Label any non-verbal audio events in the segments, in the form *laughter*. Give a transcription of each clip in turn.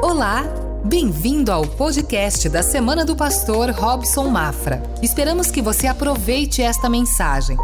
Olá, bem-vindo ao podcast da Semana do Pastor Robson Mafra. Esperamos que você aproveite esta mensagem.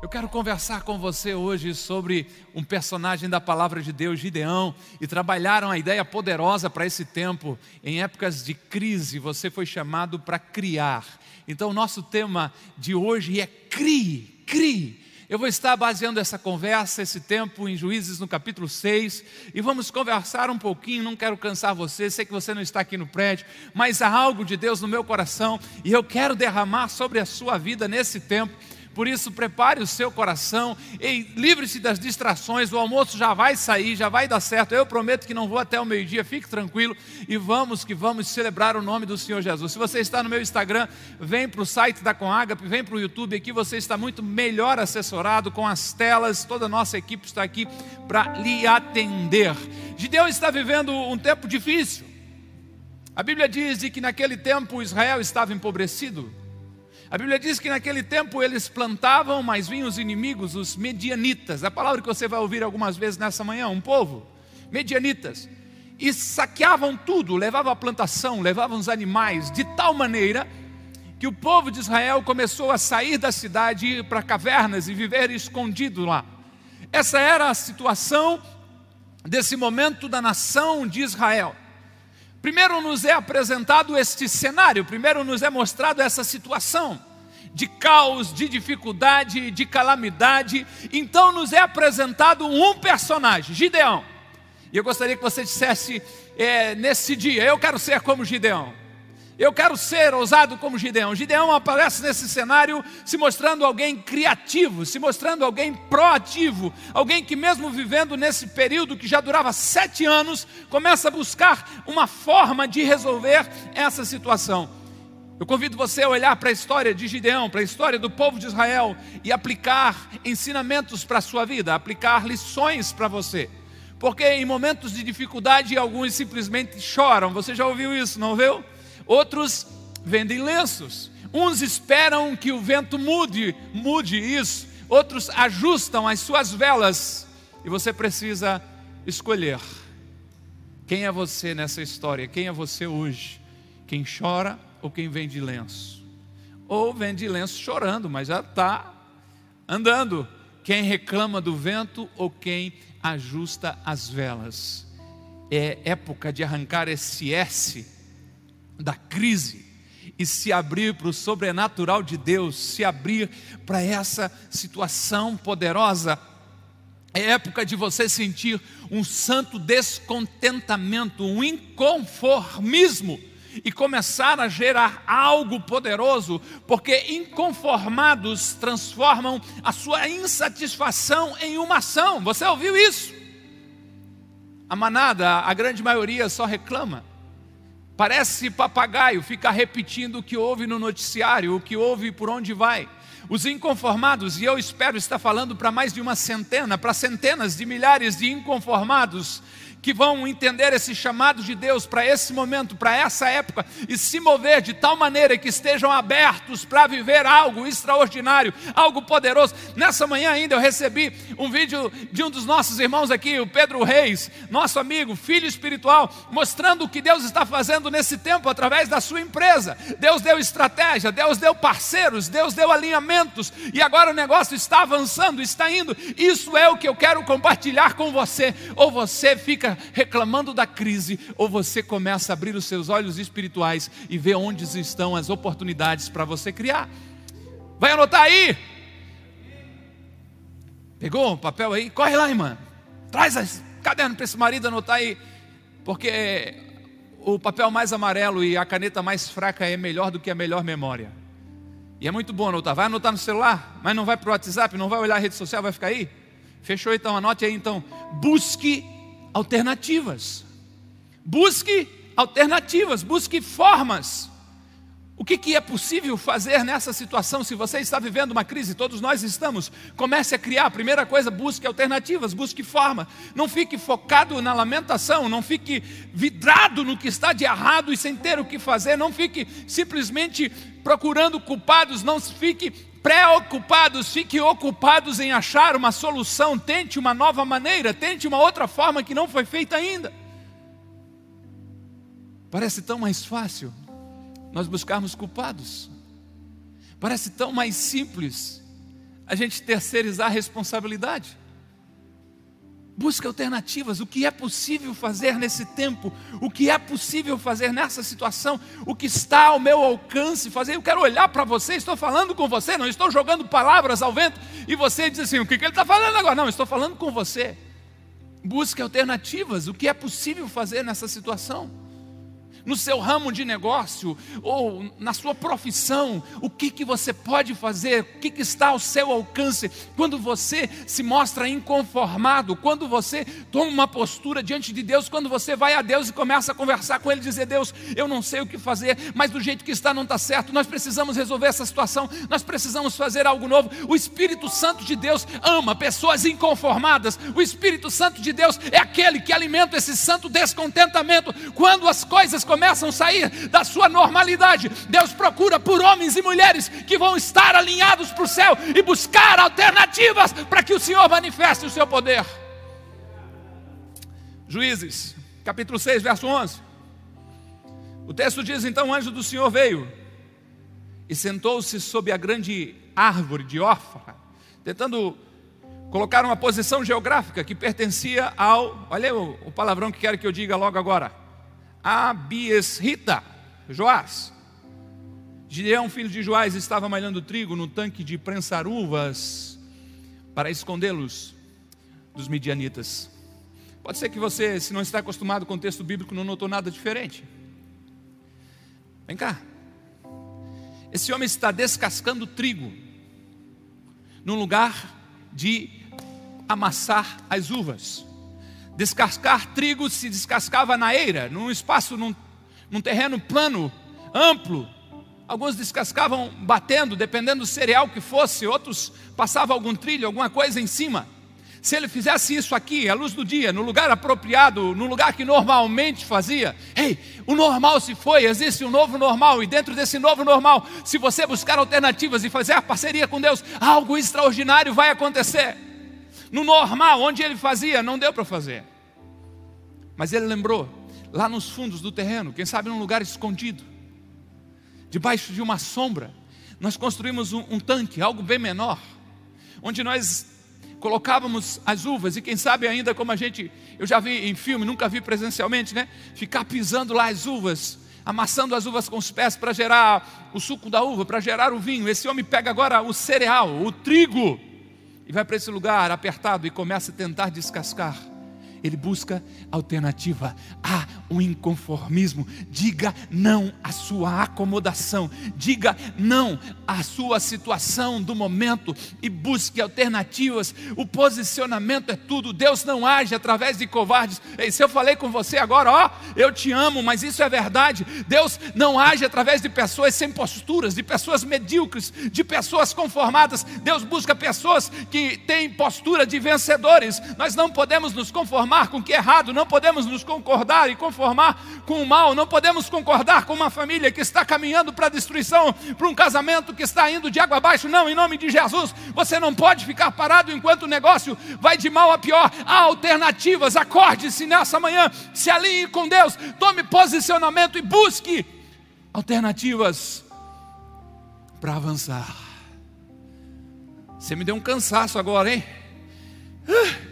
Eu quero conversar com você hoje sobre um personagem da palavra de Deus, Gideão, e trabalharam a ideia poderosa para esse tempo. Em épocas de crise, você foi chamado para criar. Então, o nosso tema de hoje é crie, crie. Eu vou estar baseando essa conversa, esse tempo, em Juízes no capítulo 6, e vamos conversar um pouquinho. Não quero cansar você, sei que você não está aqui no prédio, mas há algo de Deus no meu coração e eu quero derramar sobre a sua vida nesse tempo. Por isso, prepare o seu coração e livre-se das distrações. O almoço já vai sair, já vai dar certo. Eu prometo que não vou até o meio-dia, fique tranquilo e vamos que vamos celebrar o nome do Senhor Jesus. Se você está no meu Instagram, vem para o site da Conagape, vem para o YouTube. Aqui você está muito melhor assessorado com as telas. Toda a nossa equipe está aqui para lhe atender. Gideão está vivendo um tempo difícil. A Bíblia diz que naquele tempo Israel estava empobrecido. A Bíblia diz que naquele tempo eles plantavam, mas vinham os inimigos, os medianitas. A palavra que você vai ouvir algumas vezes nessa manhã, um povo, medianitas. E saqueavam tudo, levavam a plantação, levavam os animais, de tal maneira que o povo de Israel começou a sair da cidade, ir para cavernas e viver escondido lá. Essa era a situação desse momento da nação de Israel. Primeiro nos é apresentado este cenário, primeiro nos é mostrado essa situação de caos, de dificuldade, de calamidade. Então nos é apresentado um personagem, Gideão. E eu gostaria que você dissesse é, nesse dia: Eu quero ser como Gideão. Eu quero ser ousado como Gideão. Gideão aparece nesse cenário se mostrando alguém criativo, se mostrando alguém proativo, alguém que, mesmo vivendo nesse período que já durava sete anos, começa a buscar uma forma de resolver essa situação. Eu convido você a olhar para a história de Gideão, para a história do povo de Israel e aplicar ensinamentos para a sua vida, aplicar lições para você. Porque em momentos de dificuldade alguns simplesmente choram. Você já ouviu isso, não viu? Outros vendem lenços. Uns esperam que o vento mude, mude isso. Outros ajustam as suas velas. E você precisa escolher. Quem é você nessa história? Quem é você hoje? Quem chora ou quem vende lenço? Ou vende lenço chorando, mas já está andando. Quem reclama do vento ou quem ajusta as velas? É época de arrancar esse S da crise e se abrir para o sobrenatural de Deus, se abrir para essa situação poderosa. É época de você sentir um santo descontentamento, um inconformismo e começar a gerar algo poderoso, porque inconformados transformam a sua insatisfação em uma ação. Você ouviu isso? A manada, a grande maioria só reclama. Parece papagaio, fica repetindo o que ouve no noticiário, o que ouve por onde vai. Os inconformados, e eu espero estar falando para mais de uma centena, para centenas de milhares de inconformados, que vão entender esse chamado de Deus para esse momento, para essa época, e se mover de tal maneira que estejam abertos para viver algo extraordinário, algo poderoso. Nessa manhã ainda eu recebi um vídeo de um dos nossos irmãos aqui, o Pedro Reis, nosso amigo, filho espiritual, mostrando o que Deus está fazendo nesse tempo através da sua empresa. Deus deu estratégia, Deus deu parceiros, Deus deu alinhamentos, e agora o negócio está avançando, está indo. Isso é o que eu quero compartilhar com você, ou você fica reclamando da crise, ou você começa a abrir os seus olhos espirituais e ver onde estão as oportunidades para você criar. Vai anotar aí. Pegou um papel aí? Corre lá, irmã. Traz as caderno para esse marido anotar aí. Porque o papel mais amarelo e a caneta mais fraca é melhor do que a melhor memória. E é muito bom anotar. Vai anotar no celular, mas não vai para o WhatsApp, não vai olhar a rede social, vai ficar aí? Fechou então? Anote aí então. Busque alternativas. Busque alternativas, busque formas. O que, que, é possível fazer nessa situação? Se você está vivendo uma crise, todos nós estamos, comece a criar. Primeira coisa, busque alternativas, busque forma. Não fique focado na lamentação, não fique vidrado no que está de errado e sem ter o que fazer. Não fique simplesmente procurando culpados, não fique preocupados, fiquem ocupados em achar uma solução, tente uma nova maneira, tente uma outra forma que não foi feita ainda. Parece tão mais fácil nós buscarmos culpados. Parece tão mais simples a gente terceirizar a responsabilidade. Busca alternativas, o que é possível fazer nesse tempo, o que é possível fazer nessa situação, o que está ao meu alcance fazer. Eu quero olhar para você, estou falando com você, não estou jogando palavras ao vento e você diz assim: o que, que ele está falando agora? Não, estou falando com você. Busque alternativas, o que é possível fazer nessa situação no seu ramo de negócio ou na sua profissão, o que, que você pode fazer, o que, que está ao seu alcance, quando você se mostra inconformado, quando você toma uma postura diante de Deus, quando você vai a Deus e começa a conversar com Ele, dizer: Deus, eu não sei o que fazer, mas do jeito que está não está certo, nós precisamos resolver essa situação, nós precisamos fazer algo novo. O Espírito Santo de Deus ama pessoas inconformadas, o Espírito Santo de Deus é aquele que alimenta esse santo descontentamento. Quando as coisas começam a sair da sua normalidade. Deus procura por homens e mulheres que vão estar alinhados para o céu e buscar alternativas para que o Senhor manifeste o seu poder. Juízes, capítulo 6, verso 11. O texto diz: Então o anjo do Senhor veio e sentou-se sob a grande árvore de Orfa, tentando colocar uma posição geográfica que pertencia ao. Olha o palavrão que quero que eu diga logo agora. Abiesrita, Joás. Gideão, filho de Joás, estava malhando trigo no tanque de prensar uvas para escondê-los dos midianitas. Pode ser que você, se não está acostumado com o texto bíblico, não notou nada diferente. Vem cá. Esse homem está descascando trigo no lugar de amassar as uvas. Descascar trigo se descascava na eira, num espaço, num, num terreno plano, amplo. Alguns descascavam batendo, dependendo do cereal que fosse, outros passavam algum trilho, alguma coisa em cima. Se ele fizesse isso aqui, à luz do dia, no lugar apropriado, no lugar que normalmente fazia, ei, o normal se foi, existe um novo normal, e dentro desse novo normal, se você buscar alternativas e fazer a parceria com Deus, algo extraordinário vai acontecer. No normal, onde ele fazia, não deu para fazer. Mas ele lembrou, lá nos fundos do terreno, quem sabe num lugar escondido, debaixo de uma sombra, nós construímos um, um tanque, algo bem menor, onde nós colocávamos as uvas, e quem sabe ainda como a gente, eu já vi em filme, nunca vi presencialmente, né? Ficar pisando lá as uvas, amassando as uvas com os pés para gerar o suco da uva, para gerar o vinho. Esse homem pega agora o cereal, o trigo, e vai para esse lugar apertado e começa a tentar descascar ele busca alternativa. Há um inconformismo. Diga não à sua acomodação. Diga não à sua situação do momento e busque alternativas. O posicionamento é tudo. Deus não age através de covardes. Se eu falei com você agora, ó, eu te amo, mas isso é verdade. Deus não age através de pessoas sem posturas, de pessoas medíocres, de pessoas conformadas. Deus busca pessoas que têm postura de vencedores. Nós não podemos nos conformar conformar com o que é errado, não podemos nos concordar e conformar com o mal, não podemos concordar com uma família que está caminhando para a destruição, para um casamento que está indo de água abaixo. Não, em nome de Jesus, você não pode ficar parado enquanto o negócio vai de mal a pior. Há alternativas, acorde-se nessa manhã, se alinhe com Deus, tome posicionamento e busque alternativas para avançar. Você me deu um cansaço agora, hein? Uh.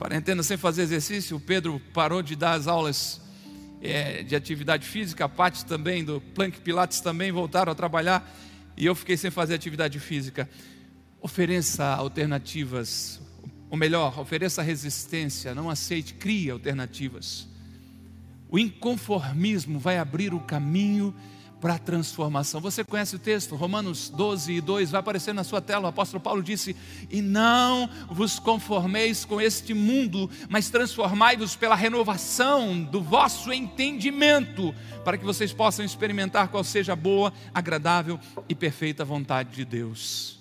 Quarentena sem fazer exercício, o Pedro parou de dar as aulas é, de atividade física, a parte também do Plank Pilates também voltaram a trabalhar e eu fiquei sem fazer atividade física. Ofereça alternativas, ou melhor, ofereça resistência, não aceite, crie alternativas. O inconformismo vai abrir o caminho para a transformação. Você conhece o texto, Romanos 12 e 2, vai aparecer na sua tela. O apóstolo Paulo disse: E não vos conformeis com este mundo, mas transformai-vos pela renovação do vosso entendimento, para que vocês possam experimentar qual seja a boa, agradável e perfeita vontade de Deus.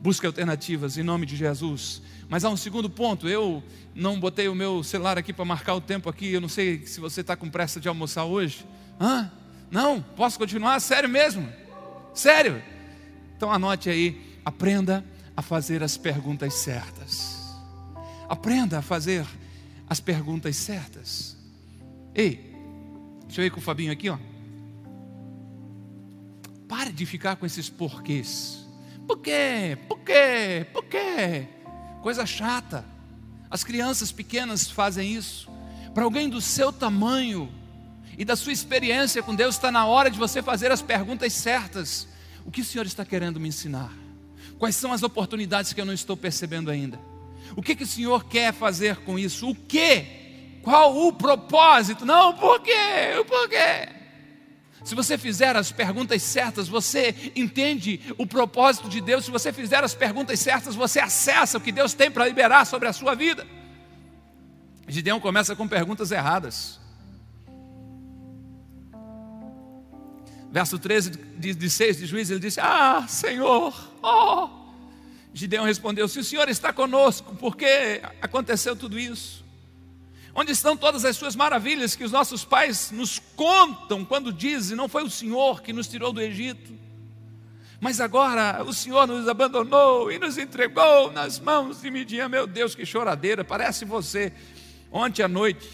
Busque alternativas em nome de Jesus. Mas há um segundo ponto. Eu não botei o meu celular aqui para marcar o tempo aqui. Eu não sei se você está com pressa de almoçar hoje. Hã? Não, posso continuar? Sério mesmo? Sério? Então anote aí, aprenda a fazer as perguntas certas. Aprenda a fazer as perguntas certas. Ei, Deixa eu ir com o Fabinho aqui, ó. Pare de ficar com esses porquês. Por quê? Por quê? Por quê? Coisa chata. As crianças pequenas fazem isso. Para alguém do seu tamanho e da sua experiência com Deus, está na hora de você fazer as perguntas certas. O que o Senhor está querendo me ensinar? Quais são as oportunidades que eu não estou percebendo ainda? O que, que o Senhor quer fazer com isso? O que? Qual o propósito? Não, por quê? O porquê? Se você fizer as perguntas certas, você entende o propósito de Deus. Se você fizer as perguntas certas, você acessa o que Deus tem para liberar sobre a sua vida. Gideão começa com perguntas erradas. Verso 13 de, de 6 de Juízes, ele disse: Ah, Senhor, oh. Gideão respondeu: Se o Senhor está conosco, por que aconteceu tudo isso? Onde estão todas as suas maravilhas que os nossos pais nos contam quando dizem: Não foi o Senhor que nos tirou do Egito, mas agora o Senhor nos abandonou e nos entregou nas mãos de Midian. Meu Deus, que choradeira! Parece você ontem à noite,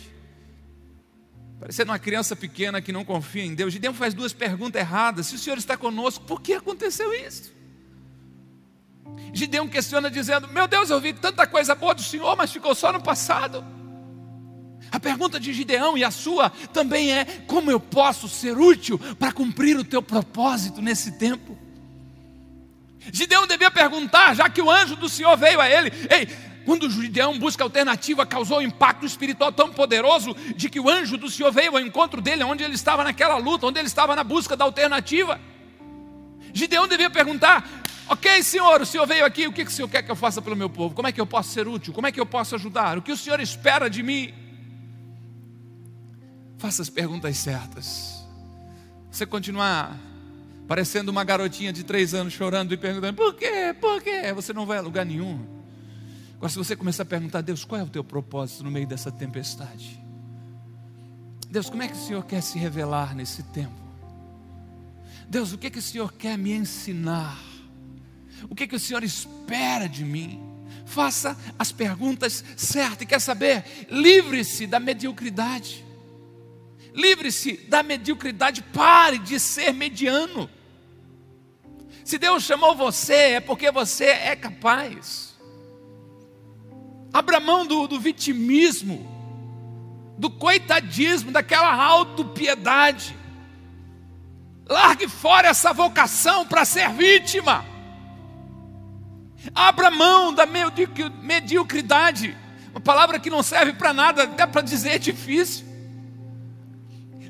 parecendo uma criança pequena que não confia em Deus. Gideão faz duas perguntas erradas: Se o Senhor está conosco, por que aconteceu isso? Gideão questiona dizendo: Meu Deus, eu vi tanta coisa boa do Senhor, mas ficou só no passado. A pergunta de Gideão e a sua também é: como eu posso ser útil para cumprir o teu propósito nesse tempo? Gideão devia perguntar, já que o anjo do Senhor veio a ele: Ei, quando Gideão busca alternativa, causou um impacto espiritual tão poderoso de que o anjo do Senhor veio ao encontro dele, onde ele estava naquela luta, onde ele estava na busca da alternativa. Gideão devia perguntar: Ok, Senhor, o Senhor veio aqui, o que o Senhor quer que eu faça pelo meu povo? Como é que eu posso ser útil? Como é que eu posso ajudar? O que o Senhor espera de mim? Faça as perguntas certas. Você continuar parecendo uma garotinha de três anos chorando e perguntando: por quê? Por quê? Você não vai a lugar nenhum. Agora, se você começar a perguntar, Deus, qual é o teu propósito no meio dessa tempestade? Deus, como é que o Senhor quer se revelar nesse tempo? Deus, o que, que o Senhor quer me ensinar? O que, que o Senhor espera de mim? Faça as perguntas certas e quer saber? Livre-se da mediocridade. Livre-se da mediocridade, pare de ser mediano. Se Deus chamou você, é porque você é capaz. Abra mão do, do vitimismo, do coitadismo, daquela autopiedade. Largue fora essa vocação para ser vítima. Abra mão da mediocridade, uma palavra que não serve para nada, até para dizer é difícil.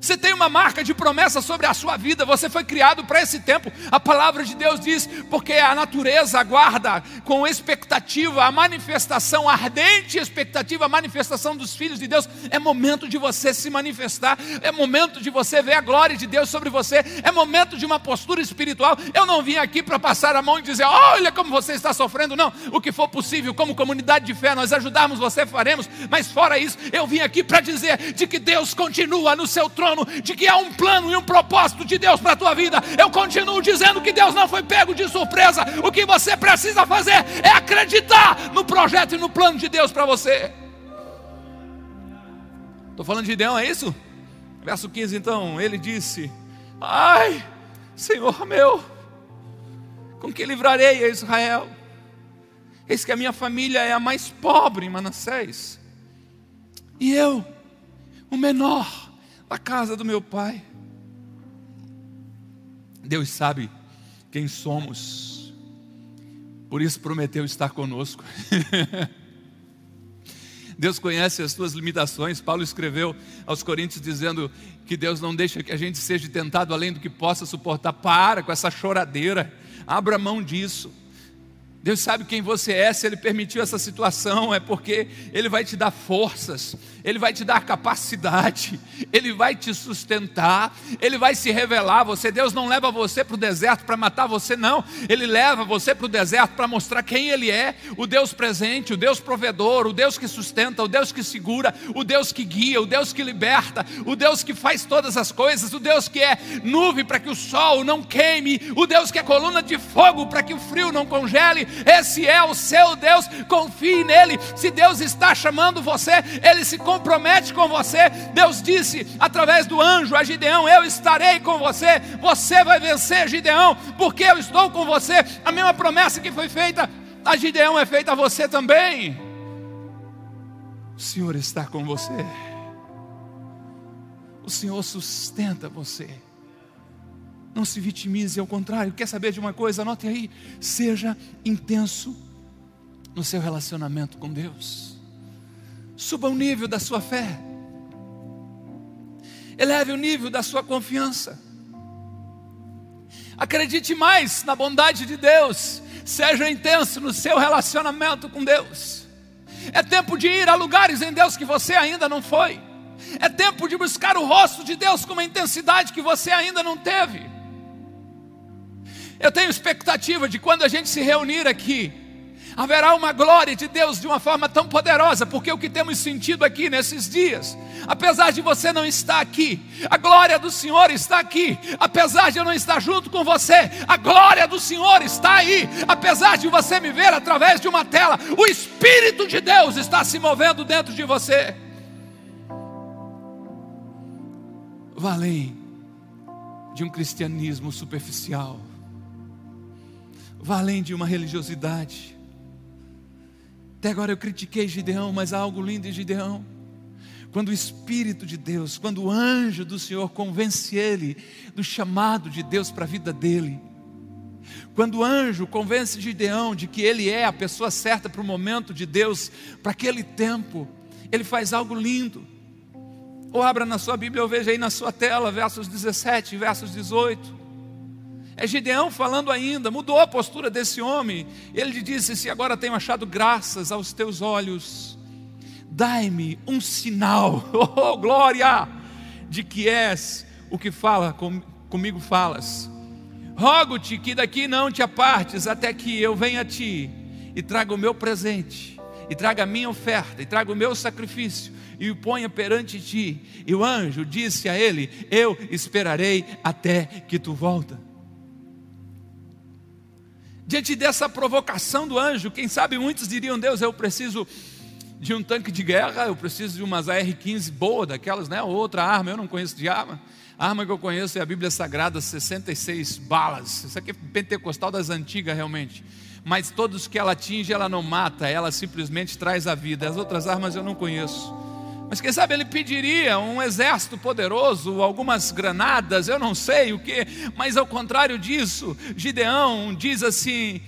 Você tem uma marca de promessa sobre a sua vida, você foi criado para esse tempo. A palavra de Deus diz: porque a natureza aguarda com expectativa a manifestação, a ardente expectativa, a manifestação dos filhos de Deus. É momento de você se manifestar, é momento de você ver a glória de Deus sobre você, é momento de uma postura espiritual. Eu não vim aqui para passar a mão e dizer: olha como você está sofrendo, não. O que for possível, como comunidade de fé, nós ajudarmos você, faremos, mas fora isso, eu vim aqui para dizer de que Deus continua no seu trono de que há um plano e um propósito de Deus para a tua vida. Eu continuo dizendo que Deus não foi pego de surpresa. O que você precisa fazer é acreditar no projeto e no plano de Deus para você. Estou falando de Gideão, é isso? Verso 15, então, ele disse: Ai, Senhor meu, com que livrarei a Israel? Eis que a minha família é a mais pobre em Manassés, e eu, o menor a casa do meu pai. Deus sabe quem somos, por isso prometeu estar conosco. *laughs* Deus conhece as tuas limitações. Paulo escreveu aos Coríntios dizendo que Deus não deixa que a gente seja tentado além do que possa suportar. Para com essa choradeira, abra mão disso. Deus sabe quem você é, se Ele permitiu essa situação, é porque Ele vai te dar forças, Ele vai te dar capacidade, Ele vai te sustentar, Ele vai se revelar a você. Deus não leva você para o deserto para matar você, não. Ele leva você para o deserto para mostrar quem Ele é: o Deus presente, o Deus provedor, o Deus que sustenta, o Deus que segura, o Deus que guia, o Deus que liberta, o Deus que faz todas as coisas, o Deus que é nuvem para que o sol não queime, o Deus que é coluna de fogo para que o frio não congele esse é o seu Deus, confie nele. Se Deus está chamando você, ele se compromete com você. Deus disse através do anjo a Gideão: Eu estarei com você, você vai vencer, Gideão, porque eu estou com você. A mesma promessa que foi feita a Gideão é feita a você também. O Senhor está com você. O Senhor sustenta você. Não se vitimize, ao contrário, quer saber de uma coisa? Anote aí, seja intenso no seu relacionamento com Deus. Suba o nível da sua fé. Eleve o nível da sua confiança. Acredite mais na bondade de Deus. Seja intenso no seu relacionamento com Deus. É tempo de ir a lugares em Deus que você ainda não foi. É tempo de buscar o rosto de Deus com uma intensidade que você ainda não teve. Eu tenho expectativa de quando a gente se reunir aqui, haverá uma glória de Deus de uma forma tão poderosa, porque o que temos sentido aqui nesses dias, apesar de você não estar aqui, a glória do Senhor está aqui, apesar de eu não estar junto com você, a glória do Senhor está aí, apesar de você me ver através de uma tela, o Espírito de Deus está se movendo dentro de você. Vá além de um cristianismo superficial vá além de uma religiosidade. Até agora eu critiquei Gideão, mas há algo lindo em Gideão. Quando o Espírito de Deus, quando o anjo do Senhor convence ele do chamado de Deus para a vida dele, quando o anjo convence Gideão de que ele é a pessoa certa para o momento de Deus, para aquele tempo, ele faz algo lindo. Ou abra na sua Bíblia, ou veja aí na sua tela, versos 17 e versos 18. É Gideão falando ainda, mudou a postura desse homem. Ele lhe disse: Se agora tenho achado graças aos teus olhos, dai-me um sinal, *laughs* oh glória, de que és o que fala com, comigo falas. Rogo-te que daqui não te apartes até que eu venha a ti e traga o meu presente, e traga a minha oferta, e traga o meu sacrifício, e o ponha perante ti. E o anjo disse a ele: Eu esperarei até que tu volta. Diante dessa provocação do anjo, quem sabe muitos diriam: Deus, eu preciso de um tanque de guerra, eu preciso de umas AR-15 boa, daquelas, né? Outra arma, eu não conheço de arma. A arma que eu conheço é a Bíblia Sagrada, 66 balas. Isso aqui é pentecostal das antigas, realmente. Mas todos que ela atinge, ela não mata, ela simplesmente traz a vida. As outras armas eu não conheço. Mas quem sabe ele pediria um exército poderoso, algumas granadas, eu não sei o que, mas ao contrário disso, Gideão diz assim: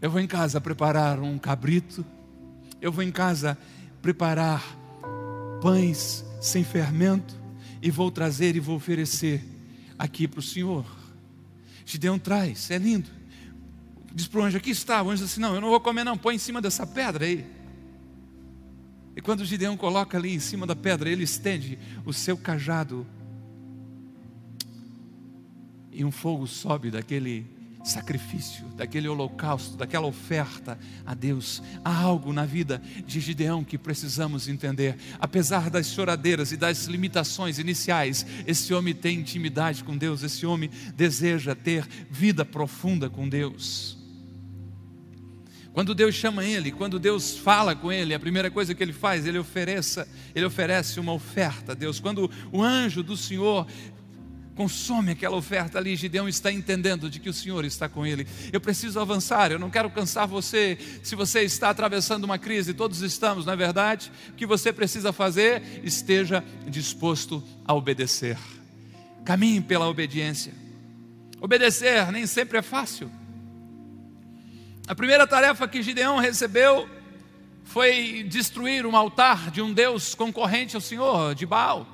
Eu vou em casa preparar um cabrito, eu vou em casa preparar pães sem fermento e vou trazer e vou oferecer aqui para o Senhor. Gideão traz, é lindo. Diz para o anjo: Aqui está. O anjo diz assim: Não, eu não vou comer, não, põe em cima dessa pedra aí. E quando Gideão coloca ali em cima da pedra, ele estende o seu cajado. E um fogo sobe daquele sacrifício, daquele holocausto, daquela oferta a Deus. Há algo na vida de Gideão que precisamos entender. Apesar das choradeiras e das limitações iniciais, esse homem tem intimidade com Deus, esse homem deseja ter vida profunda com Deus. Quando Deus chama ele, quando Deus fala com ele, a primeira coisa que ele faz, ele ofereça, ele oferece uma oferta a Deus. Quando o anjo do Senhor consome aquela oferta ali, Gideão está entendendo de que o Senhor está com ele. Eu preciso avançar, eu não quero cansar você. Se você está atravessando uma crise, todos estamos, não é verdade? O que você precisa fazer? Esteja disposto a obedecer. Caminhe pela obediência. Obedecer nem sempre é fácil. A primeira tarefa que Gideão recebeu foi destruir um altar de um Deus concorrente ao Senhor, de Baal.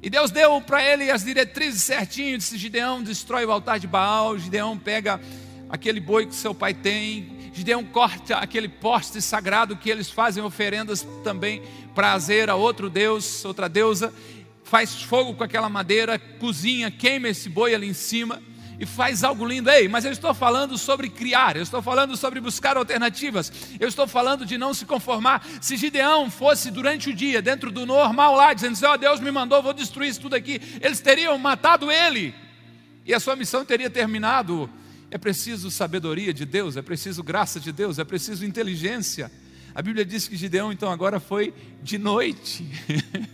E Deus deu para ele as diretrizes certinho, disse: Gideão destrói o altar de Baal, Gideão pega aquele boi que seu pai tem, Gideão corta aquele poste sagrado que eles fazem oferendas também prazer a outro Deus, outra deusa, faz fogo com aquela madeira, cozinha, queima esse boi ali em cima e faz algo lindo. Ei, mas eu estou falando sobre criar, eu estou falando sobre buscar alternativas, eu estou falando de não se conformar. Se Gideão fosse durante o dia, dentro do normal lá, dizendo assim: Ó, oh, Deus me mandou, vou destruir isso tudo aqui, eles teriam matado ele, e a sua missão teria terminado. É preciso sabedoria de Deus, é preciso graça de Deus, é preciso inteligência. A Bíblia diz que Gideão então agora foi de noite. *laughs*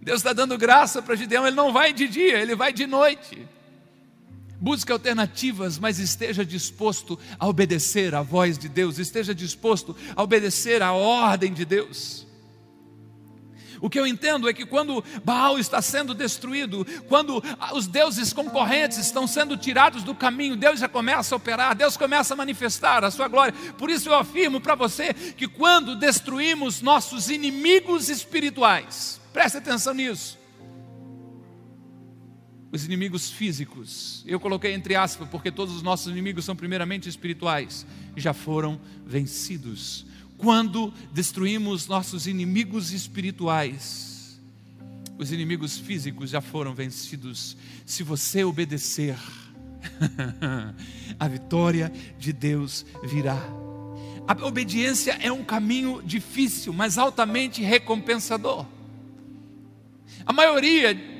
Deus está dando graça para Gideão, ele não vai de dia, ele vai de noite. Busque alternativas, mas esteja disposto a obedecer à voz de Deus, esteja disposto a obedecer à ordem de Deus. O que eu entendo é que quando Baal está sendo destruído, quando os deuses concorrentes estão sendo tirados do caminho, Deus já começa a operar, Deus começa a manifestar a sua glória. Por isso eu afirmo para você que quando destruímos nossos inimigos espirituais, preste atenção nisso os inimigos físicos. Eu coloquei entre aspas, porque todos os nossos inimigos são primeiramente espirituais, já foram vencidos. Quando destruímos nossos inimigos espirituais, os inimigos físicos já foram vencidos. Se você obedecer, *laughs* a vitória de Deus virá. A obediência é um caminho difícil, mas altamente recompensador. A maioria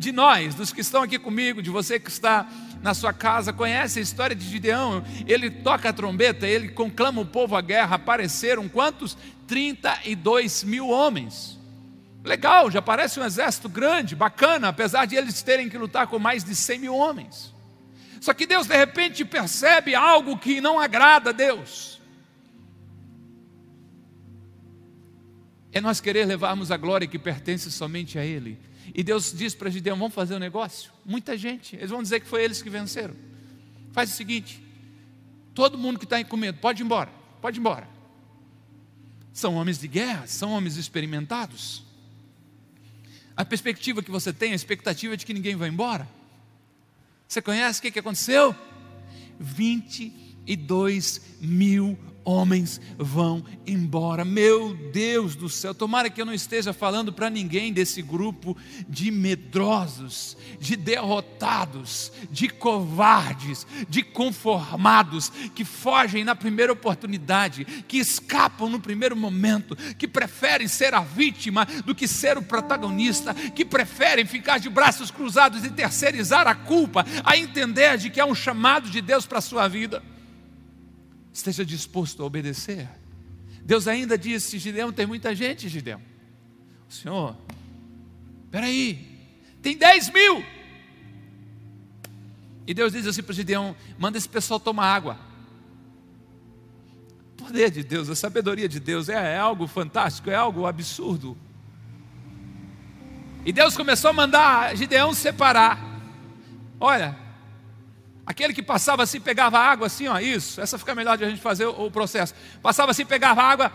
de nós, dos que estão aqui comigo, de você que está na sua casa, conhece a história de Gideão. Ele toca a trombeta, ele conclama o povo à guerra. Apareceram quantos? 32 mil homens. Legal, já parece um exército grande, bacana, apesar de eles terem que lutar com mais de 100 mil homens. Só que Deus de repente percebe algo que não agrada a Deus. É nós querer levarmos a glória que pertence somente a Ele e Deus diz para Gideão: vamos fazer um negócio? Muita gente, eles vão dizer que foi eles que venceram. Faz o seguinte: todo mundo que está com medo, pode ir embora, pode ir embora. São homens de guerra, são homens experimentados. A perspectiva que você tem, a expectativa é de que ninguém vai embora. Você conhece o que, que aconteceu? 22 mil homens vão embora. Meu Deus do céu, tomara que eu não esteja falando para ninguém desse grupo de medrosos, de derrotados, de covardes, de conformados, que fogem na primeira oportunidade, que escapam no primeiro momento, que preferem ser a vítima do que ser o protagonista, que preferem ficar de braços cruzados e terceirizar a culpa, a entender de que é um chamado de Deus para a sua vida esteja disposto a obedecer. Deus ainda disse: Gideão, tem muita gente, Gideão. O Senhor, peraí, tem 10 mil. E Deus diz assim para Gideão: manda esse pessoal tomar água. O poder de Deus, a sabedoria de Deus é, é algo fantástico, é algo absurdo. E Deus começou a mandar Gideão separar. Olha, Aquele que passava assim, pegava água assim, ó, isso, essa fica melhor de a gente fazer o, o processo. Passava assim, pegava água,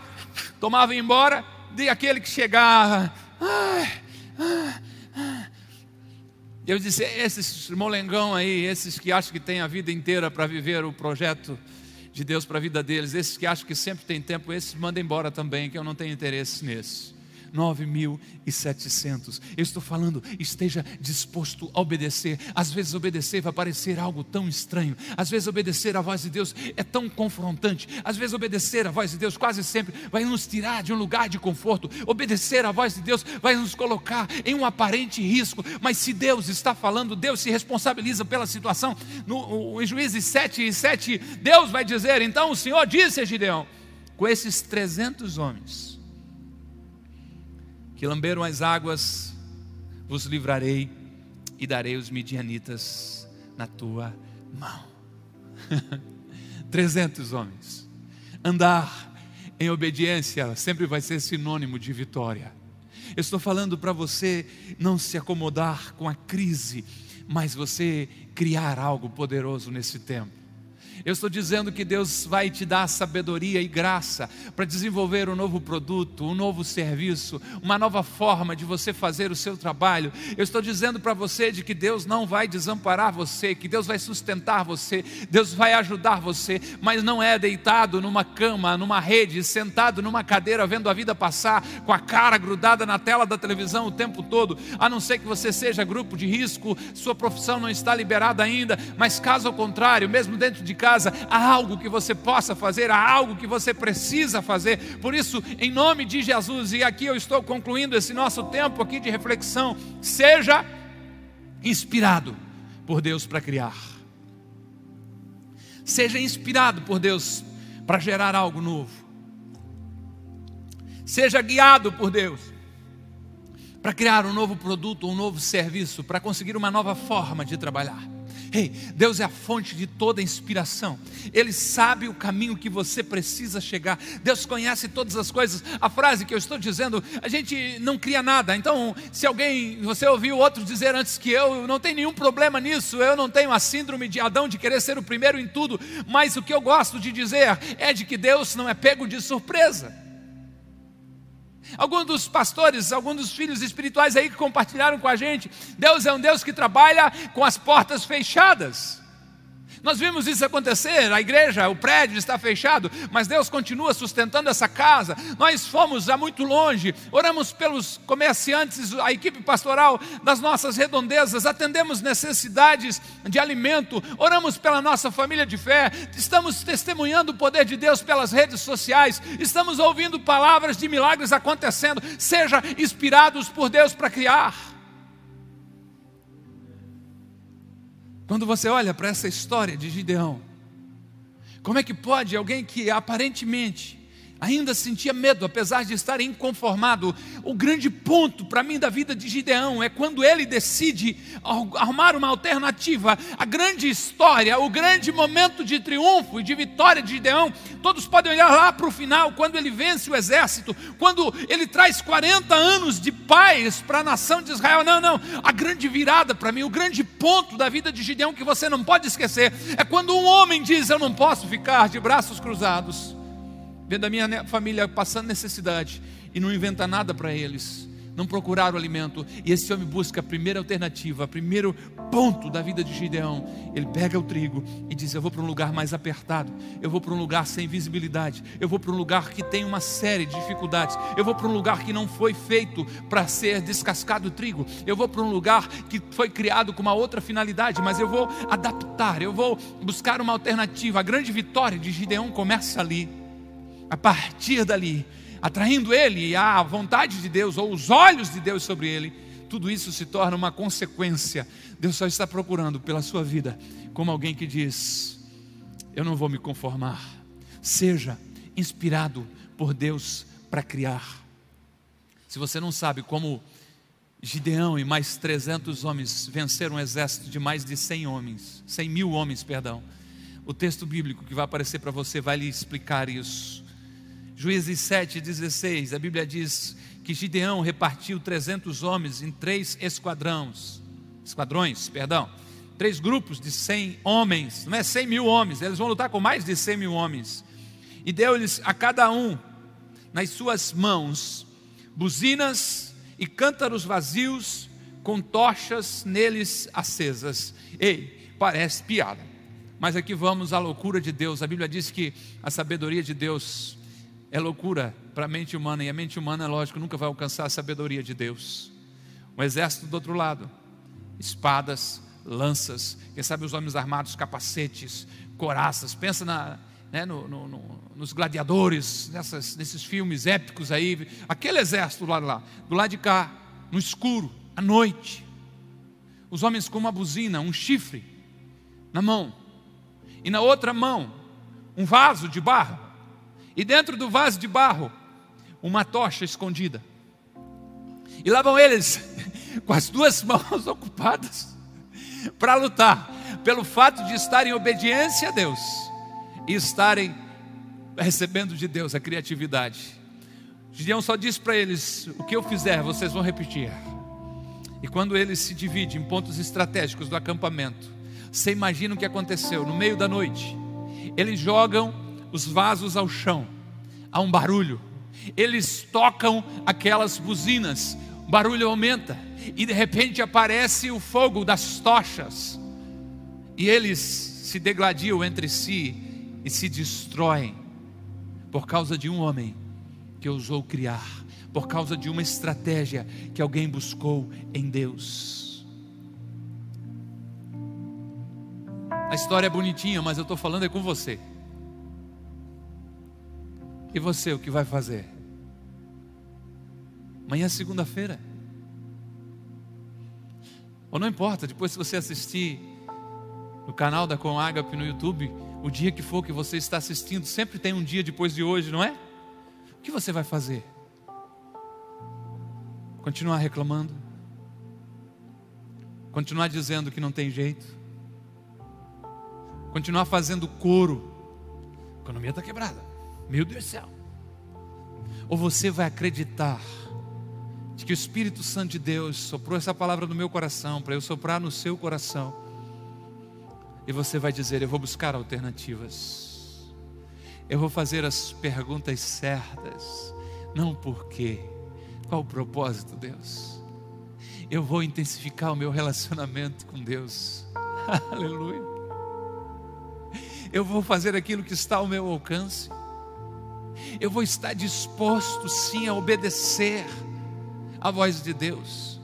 tomava e embora, e aquele que chegava, ai, ai, ai. Eu disse, esses molengão aí, esses que acham que tem a vida inteira para viver o projeto de Deus para a vida deles, esses que acham que sempre tem tempo, esses mandem embora também, que eu não tenho interesse nesses. 9.700. Eu estou falando, esteja disposto a obedecer. Às vezes obedecer vai parecer algo tão estranho. Às vezes obedecer à voz de Deus é tão confrontante. Às vezes obedecer à voz de Deus quase sempre vai nos tirar de um lugar de conforto. Obedecer à voz de Deus vai nos colocar em um aparente risco. Mas se Deus está falando, Deus se responsabiliza pela situação. No, em Juízes 7 e 7, Deus vai dizer: então o Senhor disse a Gideão, com esses 300 homens, que lamberam as águas, vos livrarei e darei os midianitas na tua mão. *laughs* 300 homens. Andar em obediência sempre vai ser sinônimo de vitória. Eu estou falando para você não se acomodar com a crise, mas você criar algo poderoso nesse tempo. Eu estou dizendo que Deus vai te dar sabedoria e graça para desenvolver um novo produto, um novo serviço, uma nova forma de você fazer o seu trabalho. Eu estou dizendo para você de que Deus não vai desamparar você, que Deus vai sustentar você, Deus vai ajudar você, mas não é deitado numa cama, numa rede, sentado numa cadeira vendo a vida passar com a cara grudada na tela da televisão o tempo todo, a não ser que você seja grupo de risco, sua profissão não está liberada ainda, mas caso ao contrário, mesmo dentro de casa casa, há algo que você possa fazer, há algo que você precisa fazer. Por isso, em nome de Jesus, e aqui eu estou concluindo esse nosso tempo aqui de reflexão, seja inspirado por Deus para criar. Seja inspirado por Deus para gerar algo novo. Seja guiado por Deus para criar um novo produto, um novo serviço, para conseguir uma nova forma de trabalhar. Ei, Deus é a fonte de toda inspiração. Ele sabe o caminho que você precisa chegar. Deus conhece todas as coisas. A frase que eu estou dizendo, a gente não cria nada. Então, se alguém, você ouviu outro dizer antes que eu, não tem nenhum problema nisso. Eu não tenho a síndrome de Adão de querer ser o primeiro em tudo. Mas o que eu gosto de dizer é de que Deus não é pego de surpresa. Alguns dos pastores, alguns dos filhos espirituais aí que compartilharam com a gente, Deus é um Deus que trabalha com as portas fechadas. Nós vimos isso acontecer, a igreja, o prédio está fechado, mas Deus continua sustentando essa casa. Nós fomos a muito longe, oramos pelos comerciantes, a equipe pastoral das nossas redondezas, atendemos necessidades de alimento, oramos pela nossa família de fé, estamos testemunhando o poder de Deus pelas redes sociais, estamos ouvindo palavras de milagres acontecendo. Seja inspirados por Deus para criar. Quando você olha para essa história de Gideão, como é que pode alguém que aparentemente ainda sentia medo, apesar de estar inconformado. O grande ponto para mim da vida de Gideão é quando ele decide arrumar uma alternativa. A grande história, o grande momento de triunfo e de vitória de Gideão, todos podem olhar lá para o final, quando ele vence o exército, quando ele traz 40 anos de paz para a nação de Israel. Não, não, a grande virada para mim, o grande ponto da vida de Gideão que você não pode esquecer, é quando um homem diz: Eu não posso ficar de braços cruzados vendo a minha família passando necessidade e não inventa nada para eles, não procurar o alimento, e esse homem busca a primeira alternativa, o primeiro ponto da vida de Gideão. Ele pega o trigo e diz: Eu vou para um lugar mais apertado, eu vou para um lugar sem visibilidade, eu vou para um lugar que tem uma série de dificuldades, eu vou para um lugar que não foi feito para ser descascado o trigo, eu vou para um lugar que foi criado com uma outra finalidade, mas eu vou adaptar, eu vou buscar uma alternativa. A grande vitória de Gideão começa ali a partir dali, atraindo ele à vontade de Deus ou os olhos de Deus sobre ele, tudo isso se torna uma consequência. Deus só está procurando pela sua vida como alguém que diz: Eu não vou me conformar. Seja inspirado por Deus para criar. Se você não sabe como Gideão e mais 300 homens venceram um exército de mais de 100 homens, 100 mil homens, perdão. O texto bíblico que vai aparecer para você vai lhe explicar isso. Juízes 7,16, a Bíblia diz que Gideão repartiu 300 homens em três esquadrões, esquadrões, perdão, três grupos de 100 homens, não é 100 mil homens, eles vão lutar com mais de 100 mil homens, e deu-lhes a cada um, nas suas mãos, buzinas e cântaros vazios, com tochas neles acesas. Ei, parece piada, mas aqui vamos à loucura de Deus. A Bíblia diz que a sabedoria de Deus é loucura. Para a mente humana, e a mente humana, é lógico, nunca vai alcançar a sabedoria de Deus. O exército do outro lado, espadas, lanças, quem sabe os homens armados, capacetes, coraças, pensa na, né, no, no, no, nos gladiadores, nessas, nesses filmes épicos aí, aquele exército lado lá, do lado de cá, no escuro, à noite, os homens com uma buzina, um chifre na mão, e na outra mão, um vaso de barro, e dentro do vaso de barro, uma tocha escondida. E lá vão eles, *laughs* com as duas mãos *laughs* ocupadas, para lutar, pelo fato de estarem em obediência a Deus e estarem recebendo de Deus a criatividade. Gideão só disse para eles: O que eu fizer, vocês vão repetir. E quando eles se dividem em pontos estratégicos do acampamento, você imagina o que aconteceu no meio da noite. Eles jogam os vasos ao chão, há um barulho. Eles tocam aquelas buzinas, o barulho aumenta, e de repente aparece o fogo das tochas, e eles se degladiam entre si e se destroem, por causa de um homem que ousou criar, por causa de uma estratégia que alguém buscou em Deus. A história é bonitinha, mas eu estou falando é com você. E você, o que vai fazer? Amanhã é segunda-feira. Ou não importa, depois se você assistir no canal da Com no YouTube, O dia que for que você está assistindo, sempre tem um dia depois de hoje, não é? O que você vai fazer? Continuar reclamando? Continuar dizendo que não tem jeito? Continuar fazendo coro? A economia está quebrada. Meu Deus do céu. Ou você vai acreditar de que o Espírito Santo de Deus soprou essa palavra no meu coração, para eu soprar no seu coração, e você vai dizer: Eu vou buscar alternativas, eu vou fazer as perguntas certas, não porque, qual o propósito, Deus? Eu vou intensificar o meu relacionamento com Deus, *laughs* aleluia. Eu vou fazer aquilo que está ao meu alcance, eu vou estar disposto sim a obedecer a voz de Deus.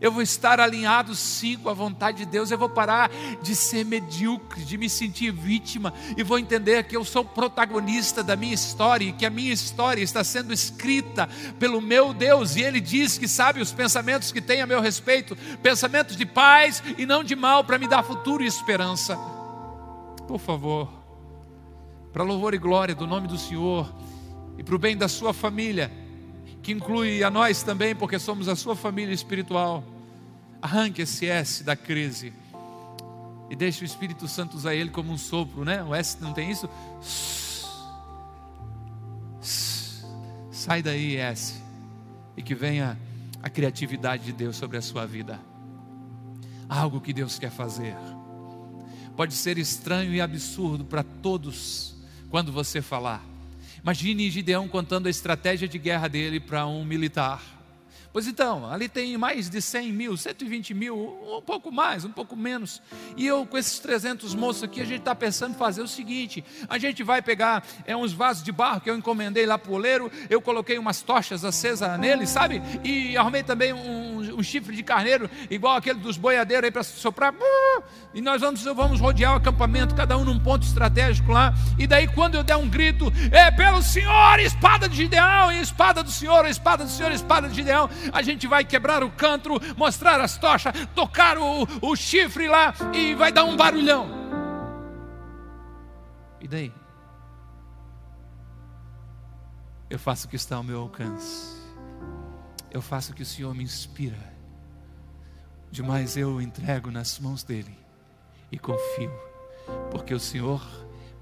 Eu vou estar alinhado sim com a vontade de Deus. Eu vou parar de ser medíocre, de me sentir vítima e vou entender que eu sou protagonista da minha história e que a minha história está sendo escrita pelo meu Deus. E Ele diz que sabe os pensamentos que tem a meu respeito, pensamentos de paz e não de mal, para me dar futuro e esperança. Por favor, para louvor e glória do nome do Senhor e para o bem da sua família que inclui a nós também, porque somos a sua família espiritual. Arranque esse S da crise e deixe o Espírito Santo usar ele como um sopro, né? O S não tem isso? Sai daí, S, e que venha a criatividade de Deus sobre a sua vida. Algo que Deus quer fazer. Pode ser estranho e absurdo para todos quando você falar Imagine Gideão contando a estratégia de guerra dele para um militar. Pois então, ali tem mais de 100 mil, 120 mil, um pouco mais, um pouco menos. E eu, com esses 300 moços aqui, a gente está pensando em fazer o seguinte: a gente vai pegar é, uns vasos de barro que eu encomendei lá para o oleiro, eu coloquei umas tochas acesas nele, sabe? E arrumei também um, um chifre de carneiro, igual aquele dos boiadeiros aí para soprar. E nós vamos, vamos rodear o acampamento, cada um num ponto estratégico lá. E daí, quando eu der um grito, é pelo Senhor, espada de Gideão, e espada do Senhor, espada do Senhor, espada de Gideão a gente vai quebrar o canto, mostrar as tochas, tocar o, o chifre lá e vai dar um barulhão. E daí? Eu faço o que está ao meu alcance. Eu faço o que o Senhor me inspira. Demais eu entrego nas mãos dele e confio, porque o Senhor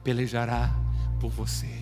pelejará por você.